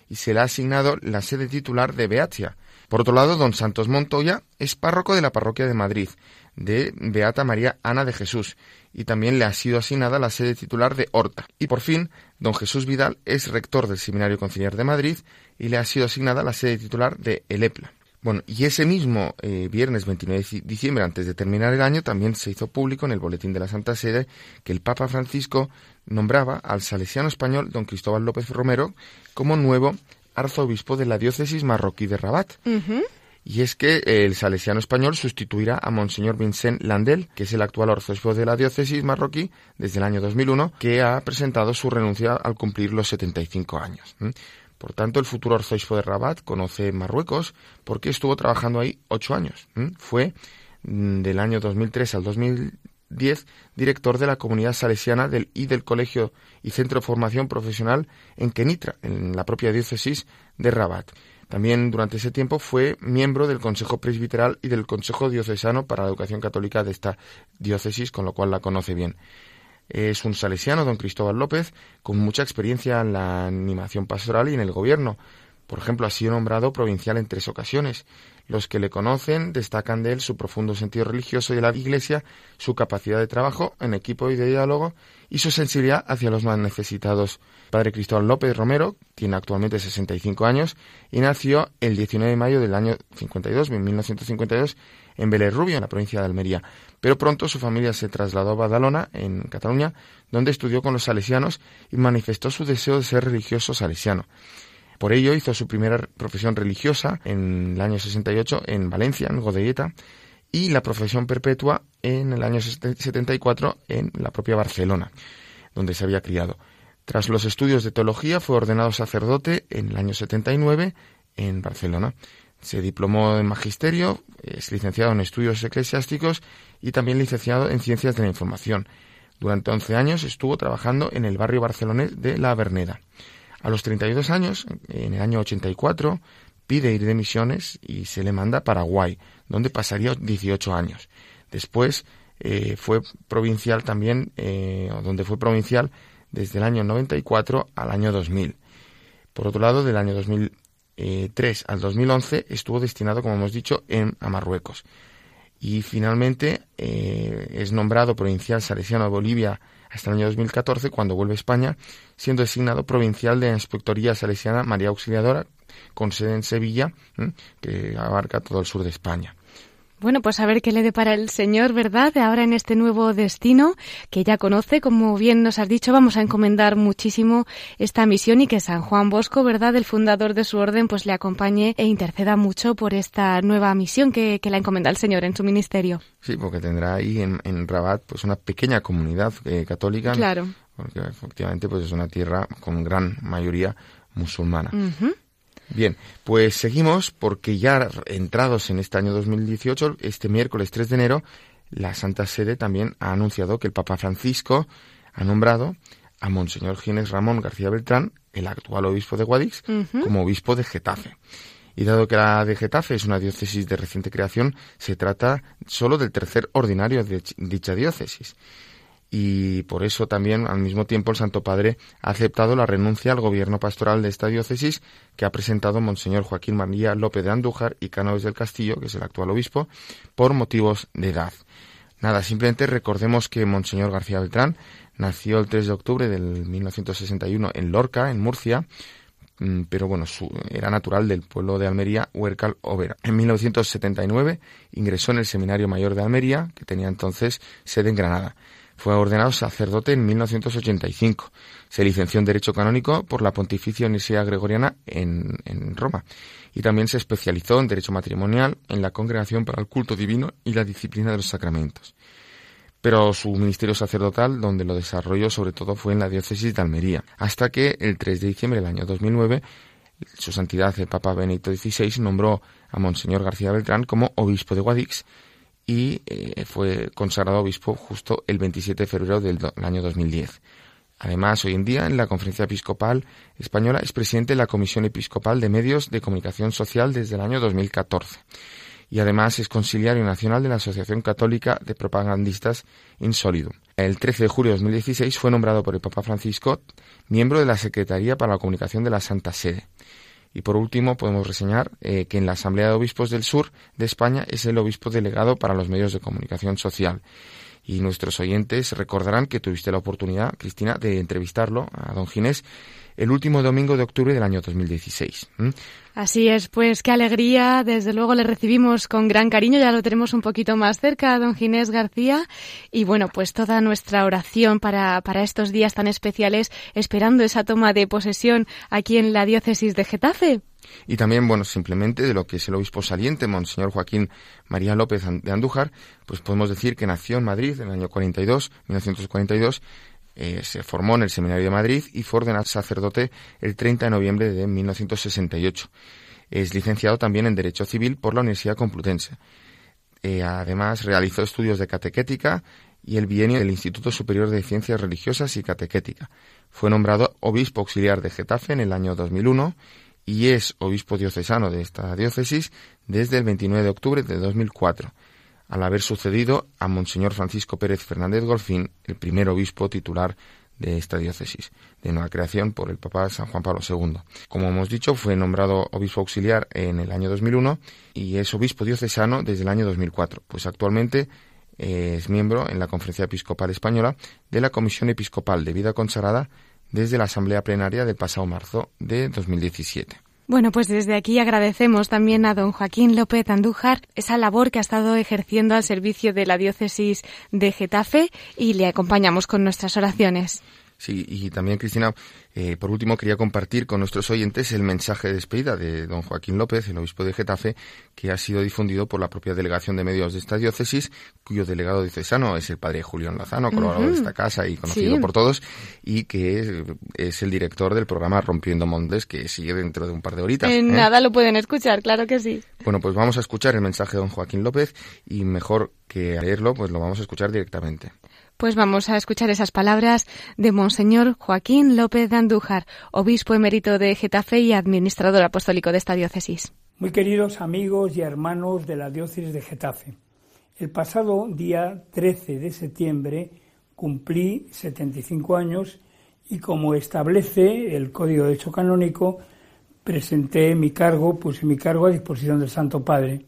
[SPEAKER 6] y se le ha asignado la sede titular de Beatia. Por otro lado, don Santos Montoya es párroco de la parroquia de Madrid, de Beata María Ana de Jesús, y también le ha sido asignada la sede titular de Horta. Y por fin, don Jesús Vidal es rector del Seminario Conciliar de Madrid y le ha sido asignada la sede titular de Elepla. Bueno, y ese mismo eh, viernes 29 de diciembre, antes de terminar el año, también se hizo público en el Boletín de la Santa Sede que el Papa Francisco nombraba al salesiano español don Cristóbal López Romero como nuevo arzobispo de la diócesis marroquí de Rabat. Y es que el salesiano español sustituirá a Monseñor Vincent Landel, que es el actual arzobispo de la diócesis marroquí desde el año 2001, que ha presentado su renuncia al cumplir los 75 años. Por tanto, el futuro arzobispo de Rabat conoce Marruecos porque estuvo trabajando ahí ocho años. Fue mm, del año 2003 al 2010 director de la comunidad salesiana del, y del Colegio y Centro de Formación Profesional en Kenitra, en la propia diócesis de Rabat. También durante ese tiempo fue miembro del Consejo Presbiteral y del Consejo Diocesano para la Educación Católica de esta diócesis, con lo cual la conoce bien. Es un salesiano, don Cristóbal López, con mucha experiencia en la animación pastoral y en el gobierno. Por ejemplo, ha sido nombrado provincial en tres ocasiones. Los que le conocen destacan de él su profundo sentido religioso de la Iglesia, su capacidad de trabajo en equipo y de diálogo y su sensibilidad hacia los más necesitados. Padre Cristóbal López Romero tiene actualmente 65 años y nació el 19 de mayo del año 52, 1952, en Vélez Rubio, en la provincia de Almería. Pero pronto su familia se trasladó a Badalona, en Cataluña, donde estudió con los salesianos y manifestó su deseo de ser religioso salesiano. Por ello hizo su primera profesión religiosa en el año 68 en Valencia, en Godelleta, y la profesión perpetua en el año 74 en la propia Barcelona, donde se había criado. Tras los estudios de teología fue ordenado sacerdote en el año 79 en Barcelona. Se diplomó en magisterio, es licenciado en estudios eclesiásticos y también licenciado en ciencias de la información. Durante 11 años estuvo trabajando en el barrio barcelonés de La Verneda. A los 32 años, en el año 84, pide ir de misiones y se le manda a Paraguay, donde pasaría 18 años. Después eh, fue provincial también, eh, donde fue provincial desde el año 94 al año 2000. Por otro lado, del año 2003 al 2011 estuvo destinado, como hemos dicho, en, a Marruecos. Y finalmente eh, es nombrado provincial salesiano de Bolivia hasta el año 2014, cuando vuelve a España, siendo designado provincial de la Inspectoría Salesiana María Auxiliadora, con sede en Sevilla, que abarca todo el sur de España.
[SPEAKER 1] Bueno, pues a ver qué le depara el Señor, ¿verdad? Ahora en este nuevo destino que ya conoce, como bien nos has dicho, vamos a encomendar muchísimo esta misión y que San Juan Bosco, ¿verdad? El fundador de su orden, pues le acompañe e interceda mucho por esta nueva misión que, que la encomenda el Señor en su ministerio.
[SPEAKER 6] Sí, porque tendrá ahí en, Rabat pues una pequeña comunidad eh, católica.
[SPEAKER 1] Claro.
[SPEAKER 6] Porque efectivamente pues es una tierra con gran mayoría musulmana. Bien, pues seguimos porque ya entrados en este año 2018, este miércoles 3 de enero, la Santa Sede también ha anunciado que el Papa Francisco ha nombrado a Monseñor Ginés Ramón García Beltrán, el actual obispo de Guadix, como obispo de Getafe. Y dado que la de Getafe es una diócesis de reciente creación, se trata solo del tercer ordinario de dicha diócesis y por eso también al mismo tiempo el Santo Padre ha aceptado la renuncia al gobierno pastoral de esta diócesis que ha presentado Monseñor Joaquín María López de Andújar y Cánovas del Castillo, que es el actual obispo, por motivos de edad. Nada, simplemente recordemos que Monseñor García Beltrán nació el 3 de octubre del 1961 en Lorca, en Murcia, mm, pero bueno, era natural del pueblo de Almería, Huercal Overa. En 1979 ingresó en el Seminario Mayor de Almería, que tenía entonces sede en Granada. Fue ordenado sacerdote en 1985. Se licenció en Derecho Canónico por la Pontificia Universidad Gregoriana en, Roma. Y también se especializó en Derecho Matrimonial en la Congregación para el Culto Divino y la Disciplina de los Sacramentos. Pero su ministerio sacerdotal, donde lo desarrolló sobre todo, fue en la diócesis de Almería, hasta que el 3 de diciembre del año 2009 su santidad el Papa Benedicto XVI nombró a Monseñor García Beltrán como obispo de Guadix y eh, fue consagrado obispo justo el 27 de febrero del, año 2010. Además, hoy en día en la Conferencia Episcopal Española es presidente de la Comisión Episcopal de Medios de Comunicación Social desde el año 2014. Y además es conciliario nacional de la Asociación Católica de Propagandistas Insolidum. El 13 de julio de 2016 fue nombrado por el Papa Francisco miembro de la Secretaría para la Comunicación de la Santa Sede. Y por último, podemos reseñar eh, que en la Asamblea de Obispos del Sur de España es el obispo delegado para los medios de comunicación social. Y nuestros oyentes recordarán que tuviste la oportunidad, Cristina, de entrevistarlo a don Ginés el último domingo de octubre del año 2016.
[SPEAKER 1] Así es, pues qué alegría. Desde luego le recibimos con gran cariño, ya lo tenemos un poquito más cerca, don Ginés García. Y bueno, pues toda nuestra oración para, para estos días tan especiales, esperando esa toma de posesión aquí en la diócesis de Getafe.
[SPEAKER 6] Y también, bueno, simplemente de lo que es el obispo saliente, Monseñor Joaquín María López de Andújar, pues podemos decir que nació en Madrid en el año 42, 1942, eh, se formó en el Seminario de Madrid y fue ordenado sacerdote el 30 de noviembre de 1968. Es licenciado también en Derecho Civil por la Universidad Complutense. Eh, además, realizó estudios de catequética y el bienio del Instituto Superior de Ciencias Religiosas y Catequética. Fue nombrado obispo auxiliar de Getafe en el año 2001 y es obispo diocesano de esta diócesis desde el 29 de octubre de 2004 al haber sucedido a Monseñor Francisco Pérez Fernández Golfín, el primer obispo titular de esta diócesis, de nueva creación por el Papa San Juan Pablo II. Como hemos dicho, fue nombrado obispo auxiliar en el año 2001 y es obispo diocesano desde el año 2004, pues actualmente es miembro en la Conferencia Episcopal Española de la Comisión Episcopal de Vida Consagrada desde la Asamblea Plenaria del pasado marzo de 2017.
[SPEAKER 1] Bueno, pues desde aquí agradecemos también a don Joaquín López Andújar esa labor que ha estado ejerciendo al servicio de la diócesis de Getafe y le acompañamos con nuestras oraciones.
[SPEAKER 6] Sí, y también, Cristina, eh, por último, quería compartir con nuestros oyentes el mensaje de despedida de don Joaquín López, el obispo de Getafe, que ha sido difundido por la propia delegación de medios de esta diócesis, cuyo delegado diocesano es el padre Julián Lazano, colaborador de esta casa y conocido por todos, y que es, el director del programa Rompiendo Montes, que sigue dentro de un par de horitas.
[SPEAKER 1] En ¿eh? nada lo pueden escuchar, claro que sí.
[SPEAKER 6] Bueno, pues vamos a escuchar el mensaje de don Joaquín López y mejor que leerlo, pues lo vamos a escuchar directamente.
[SPEAKER 1] Pues vamos a escuchar esas palabras de Monseñor Joaquín López de Andújar, obispo emérito de Getafe y administrador apostólico de esta diócesis.
[SPEAKER 7] Muy queridos amigos y hermanos de la diócesis de Getafe, el pasado día 13 de septiembre cumplí 75 años y como establece el Código de Hecho Canónico, presenté mi cargo, puse mi cargo a disposición del Santo Padre.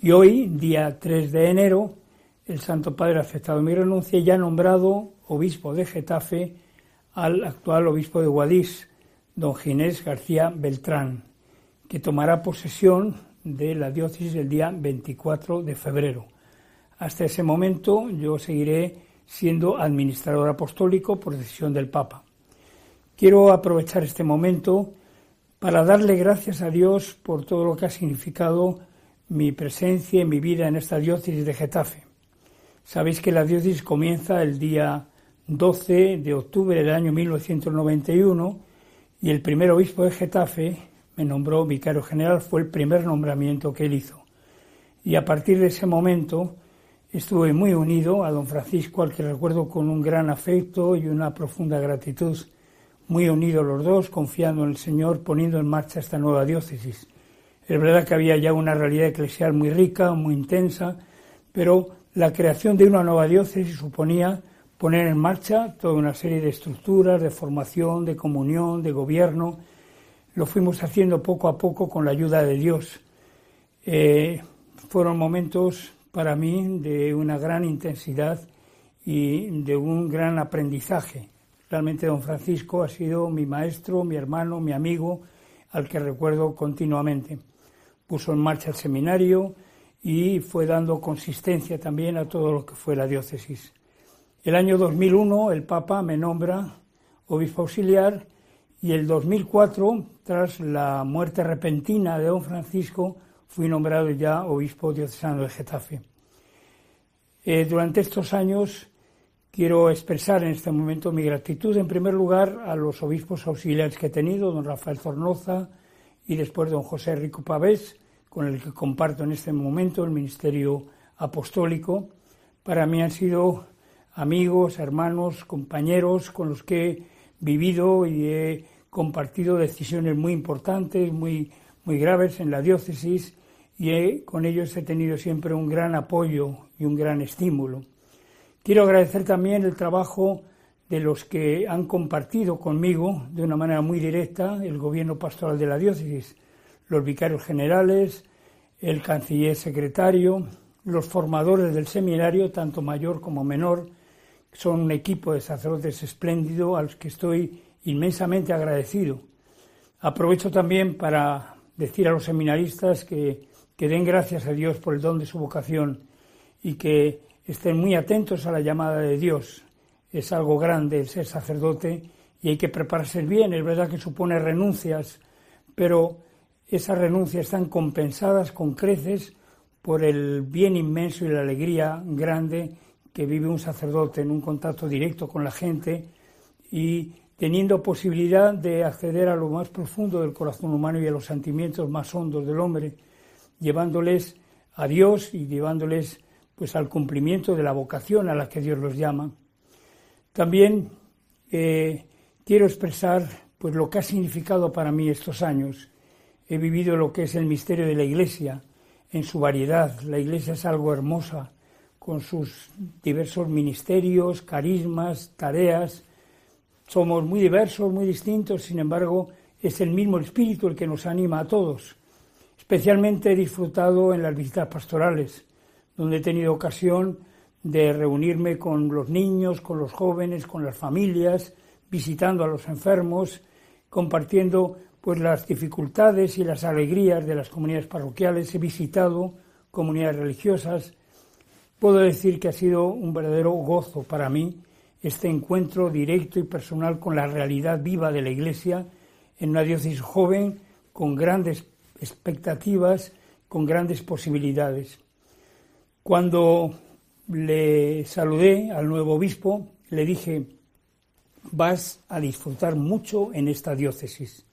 [SPEAKER 7] Y hoy, día 3 de enero, el Santo Padre ha aceptado mi renuncia y ha nombrado obispo de Getafe al actual obispo de Guadix, don Ginés García Beltrán, que tomará posesión de la diócesis el día 24 de febrero. Hasta ese momento yo seguiré siendo administrador apostólico por decisión del Papa. Quiero aprovechar este momento para darle gracias a Dios por todo lo que ha significado mi presencia y mi vida en esta diócesis de Getafe. Sabéis que la diócesis comienza el día 12 de octubre del año 1991 y el primer obispo de Getafe me nombró vicario general, fue el primer nombramiento que él hizo. Y a partir de ese momento estuve muy unido a don Francisco, al que recuerdo con un gran afecto y una profunda gratitud, muy unidos los dos, confiando en el Señor, poniendo en marcha esta nueva diócesis. Es verdad que había ya una realidad eclesial muy rica, muy intensa, pero la creación de una nueva diócesis suponía poner en marcha toda una serie de estructuras, de formación, de comunión, de gobierno. Lo fuimos haciendo poco a poco con la ayuda de Dios. Eh, fueron momentos para mí de una gran intensidad y de un gran aprendizaje. Realmente don Francisco ha sido mi maestro, mi hermano, mi amigo, al que recuerdo continuamente. Puso en marcha el seminario, y fue dando consistencia también a todo lo que fue la diócesis. El año 2001 el Papa me nombra obispo auxiliar y el 2004, tras la muerte repentina de don Francisco, fui nombrado ya obispo diocesano de Getafe. Eh, durante estos años quiero expresar en este momento mi gratitud, en primer lugar, a los obispos auxiliares que he tenido, don Rafael Zornoza y después don José Rico Pavés, con el que comparto en este momento el ministerio apostólico. Para mí han sido amigos, hermanos, compañeros con los que he vivido y he compartido decisiones muy importantes, muy, muy graves en la diócesis y con ellos he tenido siempre un gran apoyo y un gran estímulo. Quiero agradecer también el trabajo de los que han compartido conmigo de una manera muy directa el gobierno pastoral de la diócesis, los vicarios generales, el canciller secretario, los formadores del seminario, tanto mayor como menor, son un equipo de sacerdotes espléndido a los que estoy inmensamente agradecido. Aprovecho también para decir a los seminaristas que, que den gracias a Dios por el don de su vocación y que estén muy atentos a la llamada de Dios. Es algo grande el ser sacerdote y hay que prepararse bien. Es verdad que supone renuncias, pero esas renuncias están compensadas con creces por el bien inmenso y la alegría grande que vive un sacerdote en un contacto directo con la gente y teniendo posibilidad de acceder a lo más profundo del corazón humano y a los sentimientos más hondos del hombre, llevándoles a Dios y llevándoles pues al cumplimiento de la vocación a la que Dios los llama. También eh, quiero expresar pues lo que ha significado para mí estos años. He vivido lo que es el misterio de la Iglesia en su variedad. La Iglesia es algo hermosa, con sus diversos ministerios, carismas, tareas. Somos muy diversos, muy distintos, sin embargo, es el mismo Espíritu el que nos anima a todos. Especialmente he disfrutado en las visitas pastorales, donde he tenido ocasión de reunirme con los niños, con los jóvenes, con las familias, visitando a los enfermos, compartiendo pues las dificultades y las alegrías de las comunidades parroquiales. He visitado comunidades religiosas. Puedo decir que ha sido un verdadero gozo para mí este encuentro directo y personal con la realidad viva de la Iglesia en una diócesis joven con grandes expectativas, con grandes posibilidades. Cuando le saludé al nuevo obispo, le dije, vas a disfrutar mucho en esta diócesis.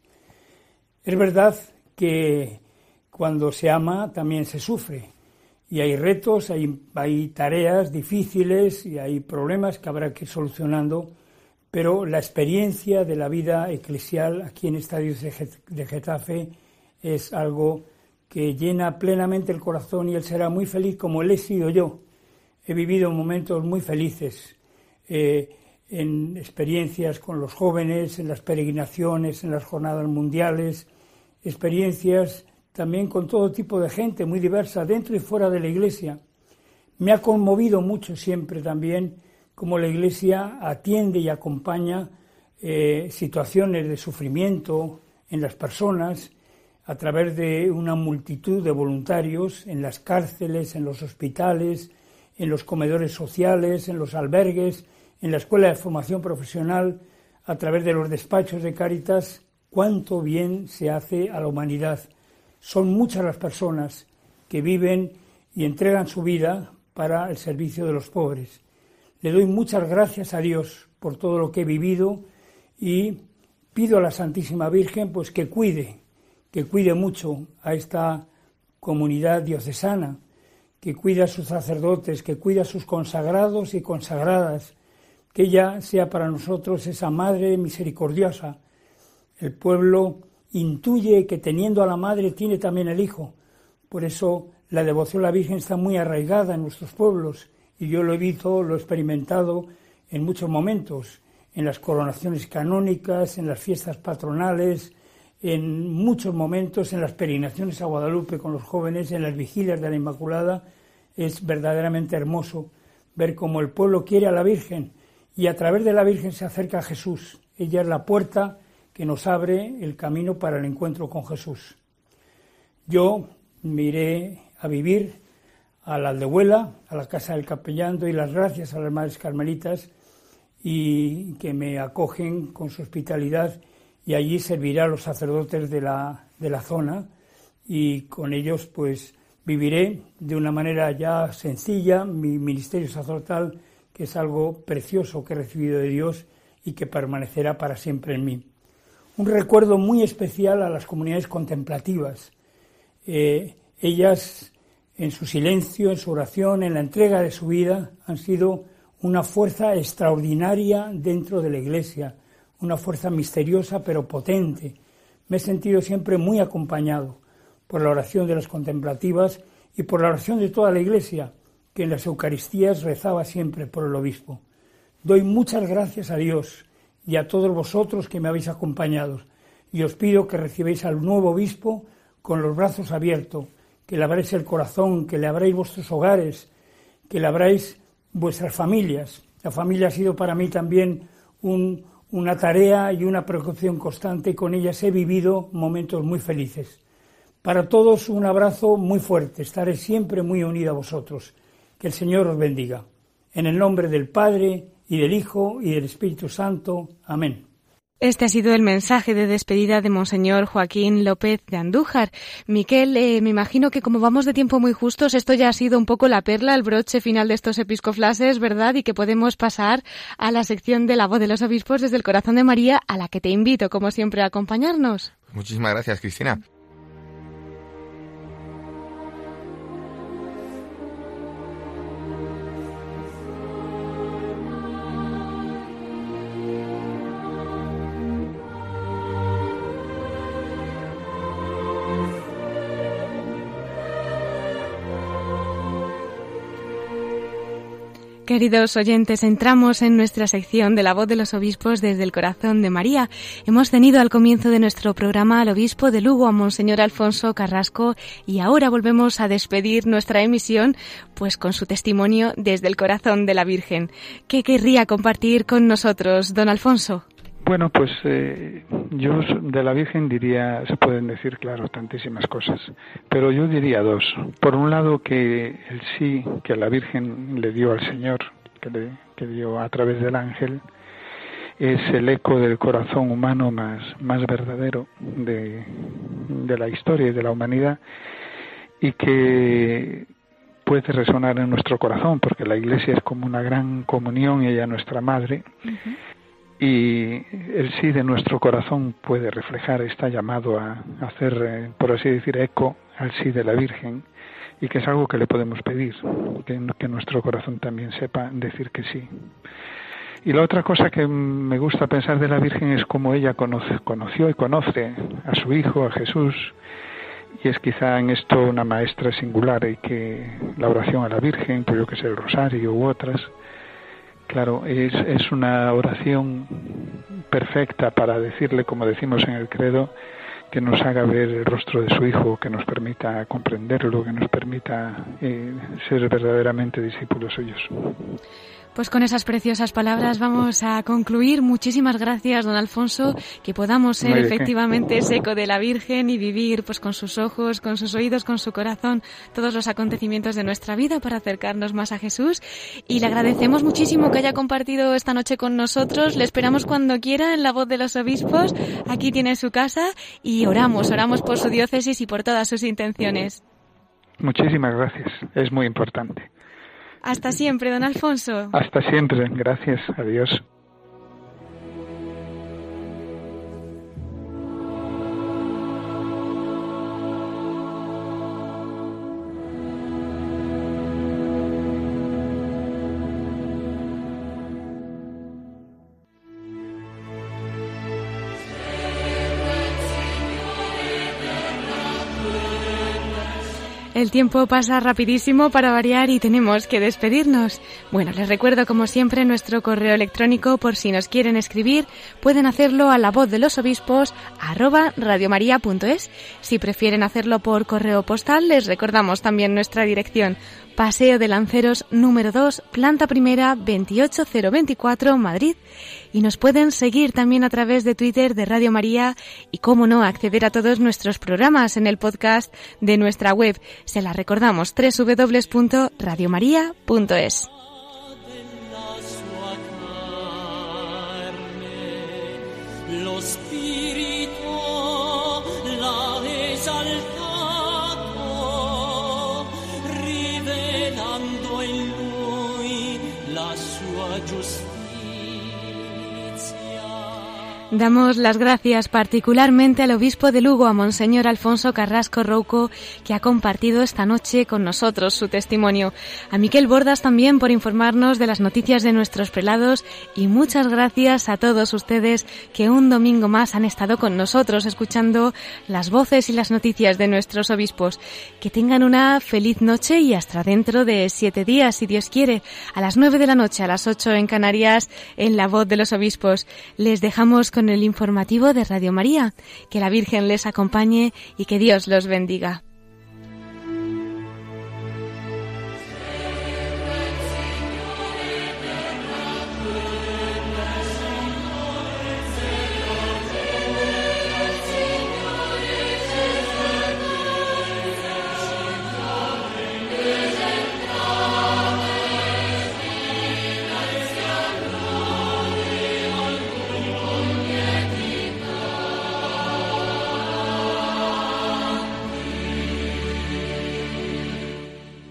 [SPEAKER 7] Es verdad que cuando se ama también se sufre y hay retos, hay, tareas difíciles y hay problemas que habrá que ir solucionando, pero la experiencia de la vida eclesial aquí en esta diócesis de Getafe es algo que llena plenamente el corazón y él será muy feliz como él he sido yo. He vivido momentos muy felices eh, en experiencias con los jóvenes, en las peregrinaciones, en las jornadas mundiales, experiencias también con todo tipo de gente muy diversa dentro y fuera de la Iglesia. Me ha conmovido mucho siempre también cómo la Iglesia atiende y acompaña eh, situaciones de sufrimiento en las personas, a través de una multitud de voluntarios en las cárceles, en los hospitales, en los comedores sociales, en los albergues, en la escuela de formación profesional, a través de los despachos de Cáritas, cuánto bien se hace a la humanidad. Son muchas las personas que viven y entregan su vida para el servicio de los pobres. Le doy muchas gracias a Dios por todo lo que he vivido y pido a la Santísima Virgen pues que cuide que cuide mucho a esta comunidad diocesana, que cuide a sus sacerdotes, que cuide a sus consagrados y consagradas, que ella sea para nosotros esa Madre misericordiosa. El pueblo intuye que teniendo a la Madre tiene también el Hijo. Por eso la devoción a la Virgen está muy arraigada en nuestros pueblos y yo lo he visto, lo he experimentado en muchos momentos, en las coronaciones canónicas, en las fiestas patronales, en muchos momentos, en las peregrinaciones a Guadalupe con los jóvenes, en las vigilias de la Inmaculada, es verdaderamente hermoso ver cómo el pueblo quiere a la Virgen y a través de la Virgen se acerca a Jesús. Ella es la puerta que nos abre el camino para el encuentro con Jesús. Yo me iré a vivir a la aldehuela, a la casa del capellán, doy las gracias a las madres carmelitas y que me acogen con su hospitalidad y allí servirá a los sacerdotes de la, de la zona y con ellos pues viviré de una manera ya sencilla mi ministerio sacerdotal, que es algo precioso que he recibido de Dios y que permanecerá para siempre en mí. Un recuerdo muy especial a las comunidades contemplativas. Eh, ellas, en su silencio, en su oración, en la entrega de su vida, han sido una fuerza extraordinaria dentro de la Iglesia una fuerza misteriosa pero potente. Me he sentido siempre muy acompañado por la oración de las contemplativas y por la oración de toda la Iglesia, que en las Eucaristías rezaba siempre por el obispo. Doy muchas gracias a Dios y a todos vosotros que me habéis acompañado, y os pido que recibáis al nuevo obispo con los brazos abiertos, que le abráis el corazón, que le abráis vuestros hogares, que le abráis vuestras familias. La familia ha sido para mí también un, una tarea y una preocupación constante. Con ellas he vivido momentos muy felices. Para todos un abrazo muy fuerte. Estaré siempre muy unido a vosotros. Que el Señor os bendiga. En el nombre del Padre y del Hijo y del Espíritu Santo. Amén.
[SPEAKER 1] Este ha sido el mensaje de despedida de Monseñor Joaquín López de Andújar. Miquel, eh, me imagino que como vamos de tiempo muy justos, esto ya ha sido un poco la perla, el broche final de estos episcoflases, ¿verdad? Y que podemos pasar a la sección de la voz de los obispos desde el corazón de María, a la que te invito, como siempre, a acompañarnos.
[SPEAKER 6] Muchísimas gracias, Cristina.
[SPEAKER 1] Queridos oyentes, entramos en nuestra sección de la voz de los obispos desde el corazón de María. Hemos tenido al comienzo de nuestro programa al obispo de Lugo, a Monseñor Alfonso Carrasco, y ahora volvemos a despedir nuestra emisión, pues con su testimonio desde el corazón de la Virgen. ¿Qué querría compartir con nosotros, don Alfonso?
[SPEAKER 2] Bueno, pues eh, yo de la Virgen diría, se pueden decir, claro, tantísimas cosas, pero yo diría dos. Por un lado, que el sí que la Virgen le dio al Señor, que, le, que dio a través del ángel, es el eco del corazón humano más, más verdadero de, de la historia y de la humanidad y que puede resonar en nuestro corazón, porque la Iglesia es como una gran comunión y ella es nuestra madre y el sí de nuestro corazón puede reflejar, está llamado a hacer, eh, por así decir, eco al sí de la Virgen y que es algo que le podemos pedir, que, nuestro corazón también sepa decir que sí. Y la otra cosa que me gusta pensar de la Virgen es cómo ella conoce, conoció y conoce a su Hijo, a Jesús, y es quizá en esto una maestra singular y que la oración a la Virgen, pues yo que sé, el rosario u otras, Claro, es, es una oración perfecta para decirle, como decimos en el credo, que nos haga ver el rostro de su Hijo, que nos permita comprenderlo, que nos permita eh, ser verdaderamente discípulos suyos.
[SPEAKER 1] Pues con esas preciosas palabras vamos a concluir. Muchísimas gracias, don Alfonso, que podamos ser efectivamente ese eco de la Virgen y vivir pues con sus ojos, con sus oídos, con su corazón todos los acontecimientos de nuestra vida para acercarnos más a Jesús. Y le agradecemos muchísimo que haya compartido esta noche con nosotros. Le esperamos cuando quiera en la voz de los obispos. Aquí tiene su casa y oramos, oramos por su diócesis y por todas sus intenciones.
[SPEAKER 2] Muchísimas gracias. Es muy importante.
[SPEAKER 1] Hasta siempre, don Alfonso.
[SPEAKER 2] Hasta siempre. Gracias. Adiós.
[SPEAKER 1] El tiempo pasa rapidísimo para variar y tenemos que despedirnos. Bueno, les recuerdo como siempre nuestro correo electrónico por si nos quieren escribir, pueden hacerlo a la voz de los obispos radiomaria.es. Si prefieren hacerlo por correo postal, les recordamos también nuestra dirección Paseo de Lanceros número 2, planta primera 28024, Madrid. Y nos pueden seguir también a través de Twitter de Radio María y, cómo no, acceder a todos nuestros programas en el podcast de nuestra web. Se la recordamos www.radiomaria.es. Damos las gracias particularmente al obispo de Lugo, a Monseñor Alfonso Carrasco Rouco, que ha compartido esta noche con nosotros su testimonio. A Miquel Bordas también por informarnos de las noticias de nuestros prelados y muchas gracias a todos ustedes que un domingo más han estado con nosotros escuchando las voces y las noticias de nuestros obispos. Que tengan una feliz noche y hasta dentro de siete días, si Dios quiere, a las nueve de la noche, a las ocho en Canarias, en la voz de los obispos. Les dejamos con el informativo de Radio María. Que la Virgen les acompañe y que Dios los bendiga.